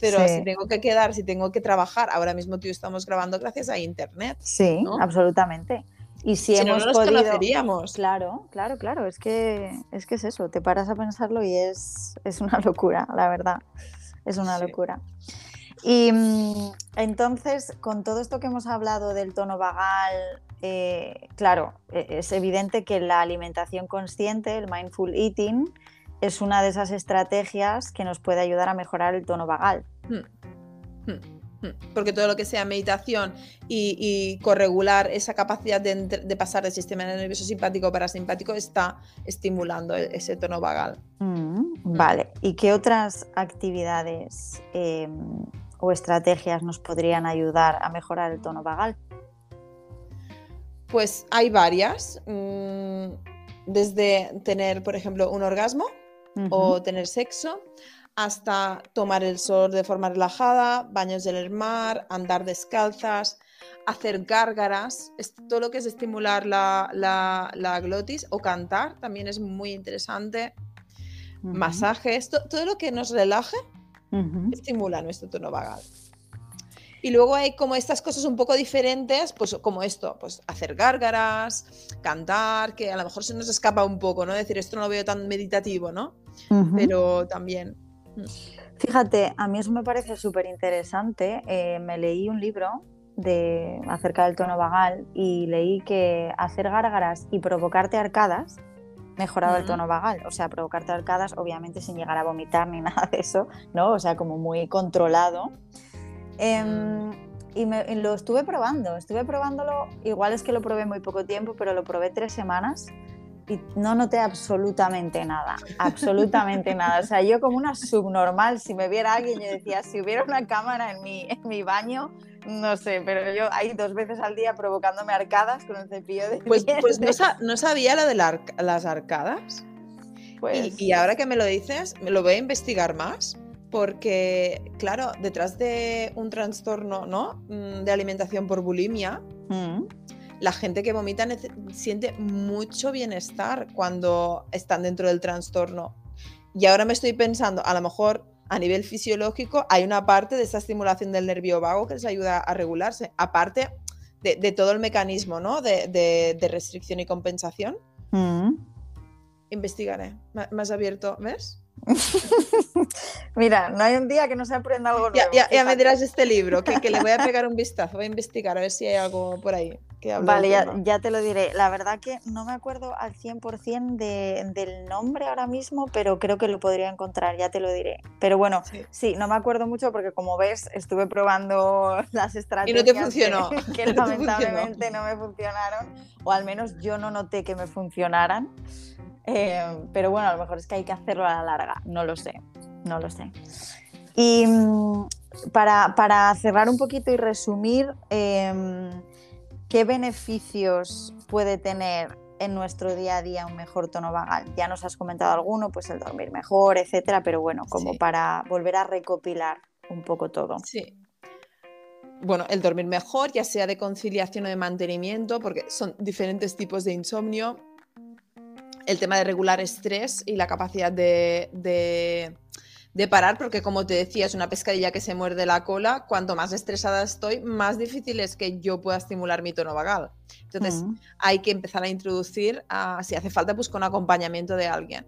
Pero si tengo que quedar, si tengo que trabajar, ahora mismo tú estamos grabando gracias a Internet. Sí, absolutamente. Y si, hemos no nos podido... conoceríamos. Claro, claro, claro. Es que, es que es eso. Te paras a pensarlo y es, es una locura, la verdad. Es una locura. Y mm, entonces, con todo esto que hemos hablado del tono vagal, eh, claro, e, es evidente que la alimentación consciente, el mindful eating, es una de esas estrategias que nos puede ayudar a mejorar el tono vagal. Hmm. Hmm. Porque todo lo que sea meditación y, corregular esa capacidad de, pasar del sistema nervioso simpático para simpático está estimulando e, ese tono vagal. Mm, mm. vale. ¿Y qué otras actividades em, o estrategias nos podrían ayudar a mejorar el tono vagal? Pues hay varias. Mm, desde tener, por ejemplo, un orgasmo o tener sexo hasta tomar el sol de forma relajada, baños del mar, andar descalzas, hacer gárgaras, todo lo que es estimular la, la, glotis o cantar también es muy interesante. Masajes, todo lo que nos relaje estimula nuestro tono vagal. Y luego hay como estas cosas un poco diferentes, pues como esto, pues hacer gárgaras, cantar, que a lo mejor se nos escapa un poco, ¿no? Decir, esto no lo veo tan meditativo, ¿no? Pero también. Fíjate, a mí eso me parece súper interesante. Eh, me leí un libro de, acerca del tono vagal y leí que hacer gárgaras y provocarte arcadas mejoraba el tono vagal, o sea, provocarte arcadas, obviamente sin llegar a vomitar ni nada de eso, ¿no? O sea, como muy controlado. Em, y, lo estuve probando, estuve probándolo, igual es que lo probé muy poco tiempo, pero lo probé tres semanas y no noté absolutamente nada, absolutamente nada. O sea, yo como una subnormal, si me viera alguien, yo decía, si hubiera una cámara en mi, en mi baño, no sé, pero yo ahí dos veces al día provocándome arcadas con un cepillo de Pues, pues no, sabía lo de las arcadas. Pues... Y, y, ahora que me lo dices, me lo voy a investigar más porque, claro, detrás de un trastorno ¿no? Mm, de alimentación por bulimia, mm. la gente que vomita siente mucho bienestar cuando están dentro del trastorno. Y ahora me estoy pensando, a lo mejor a nivel fisiológico hay una parte de esa estimulación del nervio vago que les ayuda a regularse, aparte de, todo el mecanismo ¿no? de, restricción y compensación. Mm. Investigaré. Más abierto, ¿ves? Mira, no hay un día que no se aprenda algo nuevo. Ya, me dirás este libro, que, le voy a pegar un vistazo, voy a investigar a ver si hay algo por ahí. Que vale, ya, te lo diré. La verdad que no me acuerdo al 100% del nombre ahora mismo, pero creo que lo podría encontrar, ya te lo diré. Pero bueno, sí, no me acuerdo mucho porque como ves, estuve probando las estrategias. Y no te funcionó. Que, lamentablemente no me funcionaron, o al menos yo no noté que me funcionaran. Eh, pero bueno, a lo mejor es que hay que hacerlo a la larga, no lo sé, no lo sé. Y mm, para, cerrar un poquito y resumir, em, ¿qué beneficios puede tener en nuestro día a día un mejor tono vagal? Ya nos has comentado alguno, pues el dormir mejor, etcétera, pero bueno, como para volver a recopilar un poco todo. Sí. Bueno, el dormir mejor, ya sea de conciliación o de mantenimiento, porque son diferentes tipos de insomnio el tema de regular estrés y la capacidad de, de, parar, porque como te decía, es una pescadilla que se muerde la cola. Cuanto más estresada estoy, más difícil es que yo pueda estimular mi tono vagal. Entonces, mm. hay que empezar a introducir, si hace falta, pues con acompañamiento de alguien.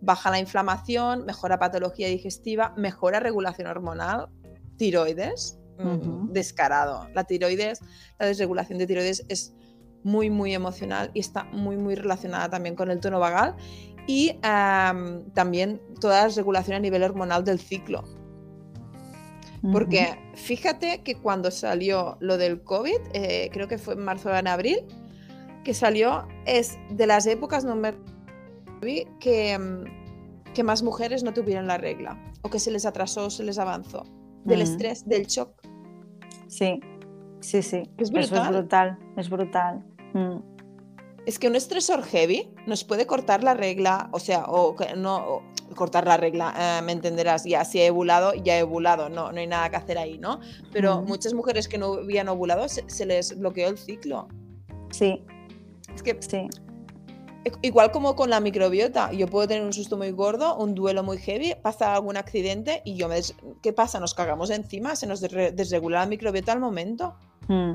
Baja la inflamación, mejora patología digestiva, mejora regulación hormonal, tiroides, mm, descarado. La tiroides, la desregulación de tiroides es muy, muy emocional y está muy, muy relacionada también con el tono vagal y también toda la regulación a nivel hormonal del ciclo. Porque fíjate que cuando salió lo del COVID, eh, creo que fue en marzo o en abril, que salió, es de las épocas no me que, que más mujeres no tuvieron la regla o que se les atrasó, se les avanzó. Del estrés, del shock. Sí, sí, sí. Es Eso es brutal, es brutal. Mm. Es que un estresor heavy nos puede cortar la regla, o sea, o no cortar la regla, eh, me entenderás, ya si he ovulado, ya he ovulado, no, no hay nada que hacer ahí, ¿no? Pero mm. muchas mujeres que no habían ovulado se, les bloqueó el ciclo. Sí. Es que sí. Igual como con la microbiota, yo puedo tener un susto muy gordo, un duelo muy heavy, pasa algún accidente y yo me... ¿Qué pasa? Nos cagamos encima, se nos desregula la microbiota al momento. Mm.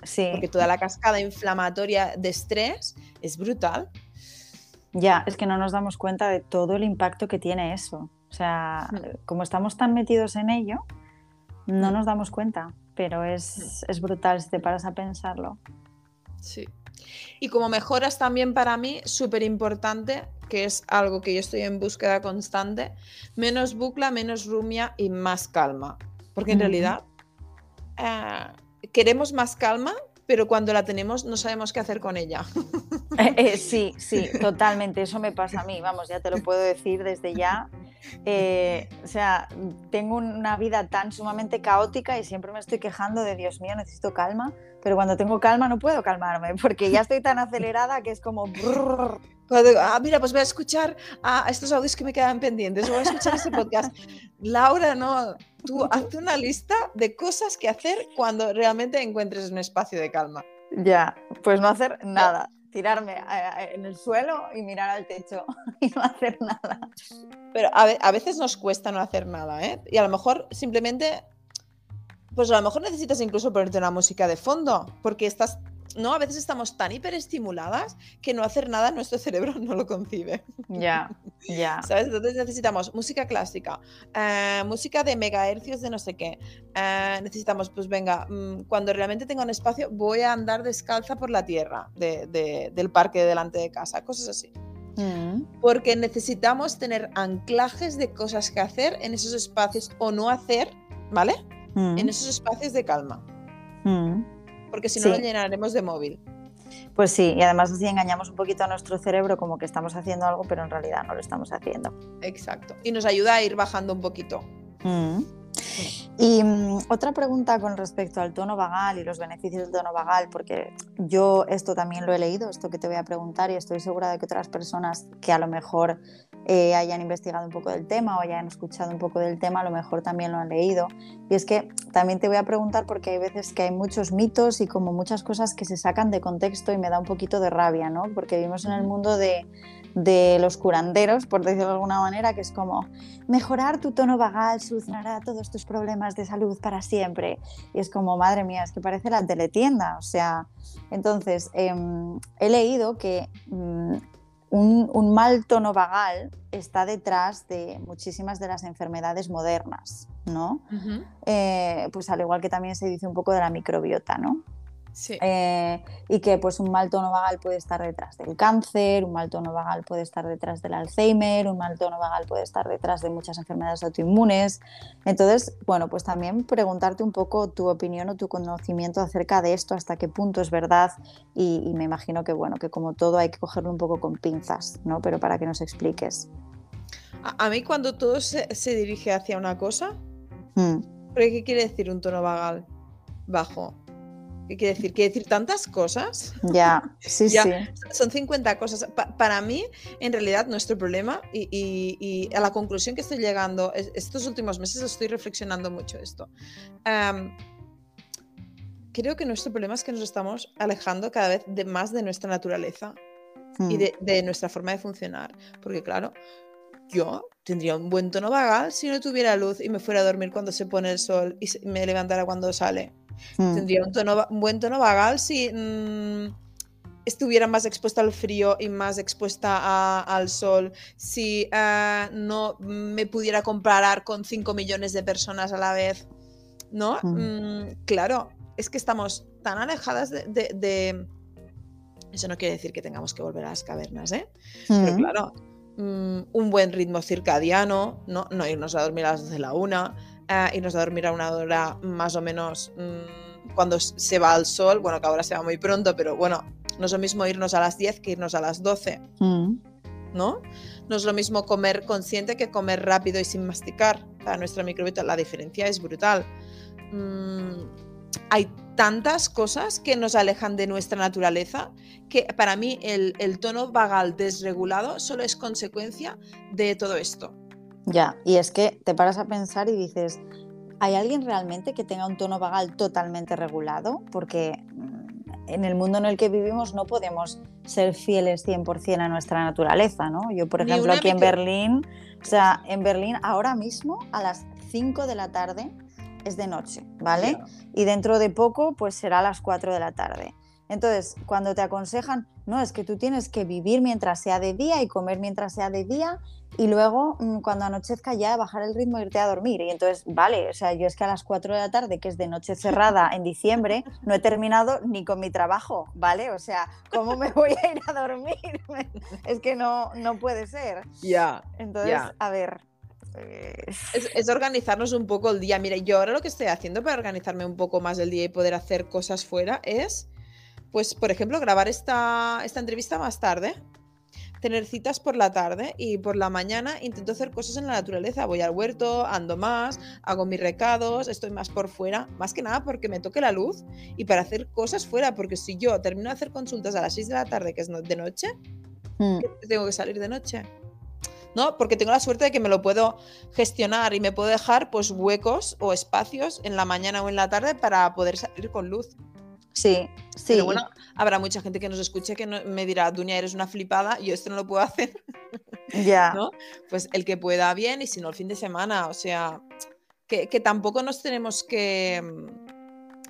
Porque toda la cascada inflamatoria de estrés es brutal. Ya, es que no nos damos cuenta de todo el impacto que tiene eso. O sea, hmm. como estamos tan metidos en ello, no hmm. nos damos cuenta, pero es, hmm. es brutal si te paras a pensarlo. Sí. Y como mejoras también para mí, súper importante, que es algo que yo estoy en búsqueda constante, menos bucla, menos rumia y más calma. Porque en realidad eh, queremos más calma, pero cuando la tenemos no sabemos qué hacer con ella. Eh, eh, sí, sí, totalmente. Eso me pasa a mí, vamos, ya te lo puedo decir desde ya. Eh, o sea, tengo una vida tan sumamente caótica y siempre me estoy quejando de Dios mío, necesito calma, pero cuando tengo calma no puedo calmarme porque ya estoy tan acelerada que es como... Cuando digo, ah, mira, pues voy a escuchar a estos audios que me quedan pendientes, voy a escuchar este podcast. Laura, no, tú haz una lista de cosas que hacer cuando realmente encuentres un espacio de calma. Ya, pues no hacer nada, tirarme en el suelo y mirar al techo y no hacer nada. Pero a, veces nos cuesta no hacer nada, ¿eh? Y a lo mejor simplemente, pues a lo mejor necesitas incluso ponerte una música de fondo, porque estás ¿no? A veces estamos tan hiperestimuladas que no hacer nada nuestro cerebro no lo concibe. Ya, ya. ¿Sabes? Entonces necesitamos música clásica, eh, música de megahercios de no sé qué. Eh, necesitamos, pues venga, mm, cuando realmente tenga un espacio, voy a andar descalza por la tierra del parque delante de casa, cosas así. Mm. Porque necesitamos tener anclajes de cosas que hacer en esos espacios o no hacer, ¿vale? Mm. En esos espacios de calma porque si no lo llenaremos de móvil. Pues sí, y además así engañamos un poquito a nuestro cerebro como que estamos haciendo algo, pero en realidad no lo estamos haciendo. Exacto. Y nos ayuda a ir bajando un poquito. Mm. Y mm, otra pregunta con respecto al tono vagal y los beneficios del tono vagal, porque yo esto también lo he leído, esto que te voy a preguntar, y estoy segura de que otras personas que a lo mejor eh, hayan investigado un poco del tema o hayan escuchado un poco del tema, a lo mejor también lo han leído. Y es que también te voy a preguntar porque hay veces que hay muchos mitos y como muchas cosas que se sacan de contexto y me da un poquito de rabia, ¿no? Porque vivimos en el mundo de, de los curanderos, por decirlo de alguna manera, que es como mejorar tu tono vagal solucionará todos tus problemas de salud para siempre. Y es como, madre mía, es que parece la teletienda. O sea, entonces em, he leído que mm, un, mal tono vagal está detrás de muchísimas de las enfermedades modernas, ¿no? Eh, pues al igual que también se dice un poco de la microbiota, ¿no? Eh, y que pues un mal tono vagal puede estar detrás del cáncer, un mal tono vagal puede estar detrás del Alzheimer, un mal tono vagal puede estar detrás de muchas enfermedades autoinmunes. Entonces, bueno, pues también preguntarte un poco tu opinión o tu conocimiento acerca de esto, hasta qué punto es verdad y, me imagino que bueno, que como todo hay que cogerlo un poco con pinzas, ¿no? Pero para que nos expliques. A, mí cuando todo se, dirige hacia una cosa, mm. ¿qué quiere decir un tono vagal bajo? ¿Qué quiere decir? ¿Quiere decir tantas cosas? Ya, sí, sí. Son 50 cosas. para mí, en realidad, nuestro problema, y, a la conclusión que estoy llegando, estos últimos meses estoy reflexionando mucho esto. creo que nuestro problema es que nos estamos alejando cada vez de más de nuestra naturaleza y hmm. de, nuestra forma de funcionar. Porque, claro, yo tendría un buen tono vagal si no tuviera luz y me fuera a dormir cuando se pone el sol y me levantara cuando sale. Mm. Tendría un, buen tono vagal si mm, estuviera más expuesta al frío y más expuesta al sol, si eh, no me pudiera comparar con 5 millones de personas a la vez. ¿No? Mm. claro, es que estamos tan alejadas de, Eso no quiere decir que tengamos que volver a las cavernas, ¿eh? Pero claro, un buen ritmo circadiano, ¿no? no irnos a dormir a las 12 de la una, y nos a dormir a una hora más o menos mm, cuando se va al sol, bueno, que ahora se va muy pronto, pero bueno, no es lo mismo irnos a las 10 que irnos a las 12, mm. ¿no? No es lo mismo comer consciente que comer rápido y sin masticar. Para nuestra microbiota la diferencia es brutal. Mm, hay tantas cosas que nos alejan de nuestra naturaleza que para mí el, el tono vagal desregulado solo es consecuencia de todo esto. Ya, y es que te paras a pensar y dices, ¿hay alguien realmente que tenga un tono vagal totalmente regulado? Porque mm, en el mundo en el que vivimos no podemos ser fieles 100% a nuestra naturaleza, ¿no? Yo, por ejemplo, aquí en Berlín, o sea, en Berlín ahora mismo a las 5 de la tarde es de noche, ¿vale? Y dentro de poco pues será a las 4 de la tarde. Entonces, cuando te aconsejan, no, es que tú tienes que vivir mientras sea de día y comer mientras sea de día y luego mm, cuando anochezca ya bajar el ritmo e irte a dormir. Y entonces, vale, o sea, yo es que a las 4 de la tarde, que es de noche cerrada en diciembre, no he terminado ni con mi trabajo, ¿vale? O sea, ¿cómo me voy a ir a dormir? es que no, no puede ser. Ya. entonces, a ver. Es, organizarnos un poco el día. Mira, yo ahora lo que estoy haciendo para organizarme un poco más el día y poder hacer cosas fuera es, pues, por ejemplo, grabar esta, esta entrevista más tarde tener citas por la tarde y por la mañana intento hacer cosas en la naturaleza. Voy al huerto, ando más, hago mis recados, estoy más por fuera, más que nada porque me toque la luz y para hacer cosas fuera, porque si yo termino de hacer consultas a las 6 de la tarde, que es de noche, mm. que tengo que salir de noche. ¿No? Porque tengo la suerte de que me lo puedo gestionar y me puedo dejar pues huecos o espacios en la mañana o en la tarde para poder salir con luz. Sí, sí. Pero bueno, habrá mucha gente que nos escuche que me dirá, Dunia, eres una flipada, yo esto no lo puedo hacer. Ya. ¿No? Pues el que pueda bien y si no el fin de semana, o sea, que, tampoco nos tenemos que,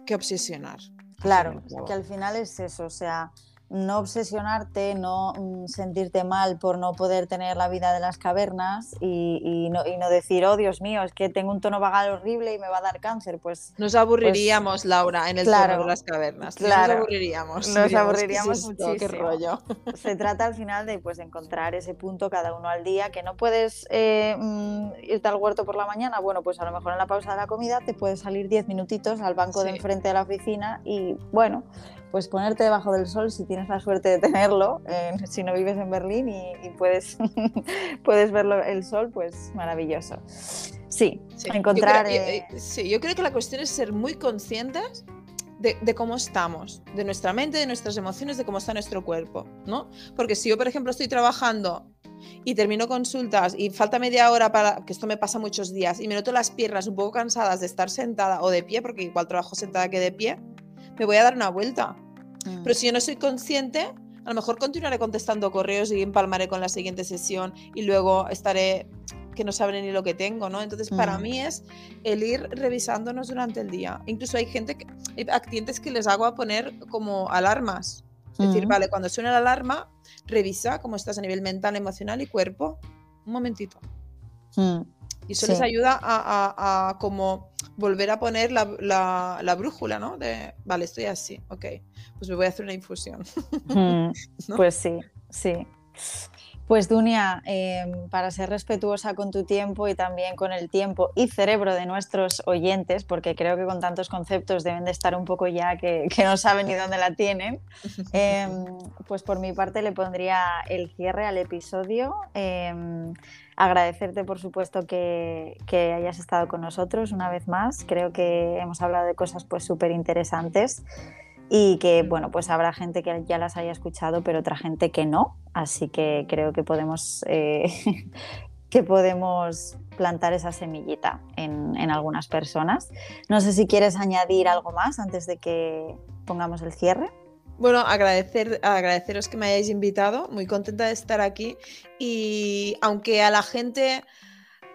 que obsesionar. Claro, que al final es eso, o sea, no obsesionarte, no mm, sentirte mal por no poder tener la vida de las cavernas y, no, decir, oh Dios mío, es que tengo un tono vagal horrible y me va a dar cáncer. Pues nos aburriríamos, pues, Laura, en el tono de las cavernas. Claro, nos aburriríamos. Nos aburriríamos muchísimo. Qué rollo. Se trata al final de pues, encontrar ese punto cada uno al día, que no puedes eh, mm, irte al huerto por la mañana. Bueno, pues a lo mejor en la pausa de la comida te puedes salir 10 minutitos al banco de enfrente de la oficina y bueno pues ponerte debajo del sol si tienes la suerte de tenerlo, si no vives en Berlín y, puedes, puedes ver el sol, pues maravilloso. Sí, encontrar... Yo creo, eh, sí, yo creo que la cuestión es ser muy conscientes de, cómo estamos, de nuestra mente, de nuestras emociones, de cómo está nuestro cuerpo, ¿no? Porque si yo, por ejemplo, estoy trabajando y termino consultas y falta media hora para, que esto me pasa muchos días, y me noto las piernas un poco cansadas de estar sentada o de pie, porque igual trabajo sentada que de pie, me voy a dar una vuelta. Mm. Pero si yo no soy consciente, a lo mejor continuaré contestando correos y empalmaré con la siguiente sesión y luego estaré que no sabré ni lo que tengo, ¿no? Entonces, para mm. mí es el ir revisándonos durante el día. Incluso hay gente, que, hay clientes que les hago a poner como alarmas. Es decir, mm. vale, cuando suena la alarma, revisa cómo estás a nivel mental, emocional y cuerpo. Un momentito. Y eso les ayuda a, como volver a poner la, brújula, ¿no? De, vale, estoy así, ok, pues me voy a hacer una infusión. Mm, pues sí, sí. Pues Dunia, em, para ser respetuosa con tu tiempo y también con el tiempo y cerebro de nuestros oyentes, porque creo que con tantos conceptos deben de estar un poco ya que, no saben ni dónde la tienen, em, pues por mi parte le pondría el cierre al episodio. Em, agradecerte, por supuesto, que, hayas estado con nosotros una vez más. Creo que hemos hablado de cosas pues súper interesantes y que, bueno, pues habrá gente que ya las haya escuchado, pero otra gente que no. Así que creo que podemos, eh, que podemos plantar esa semillita en, en algunas personas. No sé si quieres añadir algo más antes de que pongamos el cierre. Bueno, agradecer, agradeceros que me hayáis invitado, muy contenta de estar aquí y aunque a la gente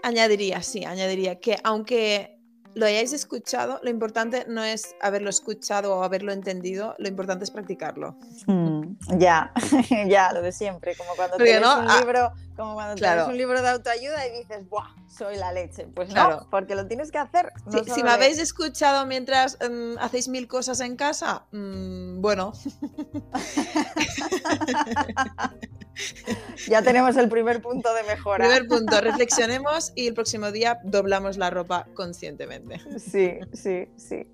añadiría, sí, añadiría que aunque lo hayáis escuchado, lo importante no es haberlo escuchado o haberlo entendido, lo importante es practicarlo. Mm, ya, ya, lo de siempre, como cuando te un ah, libro, como cuando claro. un libro de autoayuda y dices, ¡buah! Soy la leche. Pues claro. no, porque lo tienes que hacer. si me habéis escuchado mientras em, hacéis mil cosas en casa, mm, bueno. ya tenemos el primer punto de mejora. Primer punto, reflexionemos y el próximo día doblamos la ropa conscientemente. Sí, sí, sí.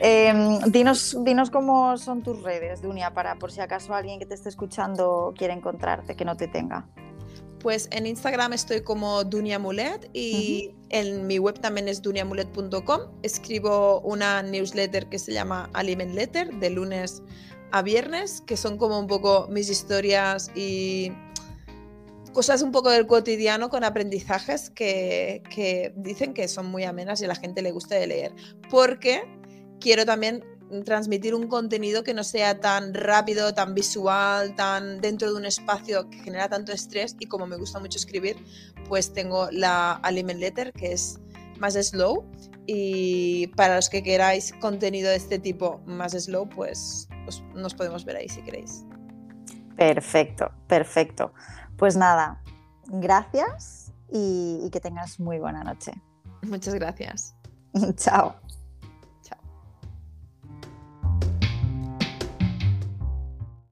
Em, dinos, dinos cómo son tus redes, Dunia, para por si acaso alguien que te esté escuchando quiere encontrarte, que no te tenga. Pues en Instagram estoy como Duniamulet y en mi web también es duniamulet.com. Escribo una newsletter que se llama Aliment Letter de lunes a viernes, que son como un poco mis historias y cosas un poco del cotidiano con aprendizajes que, que, dicen que son muy amenas y a la gente le gusta de leer. Porque quiero también transmitir un contenido que no sea tan rápido, tan visual, tan dentro de un espacio que genera tanto estrés y como me gusta mucho escribir, pues tengo la Aliment Letter que es más slow y para los que queráis contenido de este tipo más slow, pues, nos podemos ver ahí si queréis. Perfecto, perfecto. Pues nada, gracias y, y que tengas muy buena noche. Muchas gracias. Chao.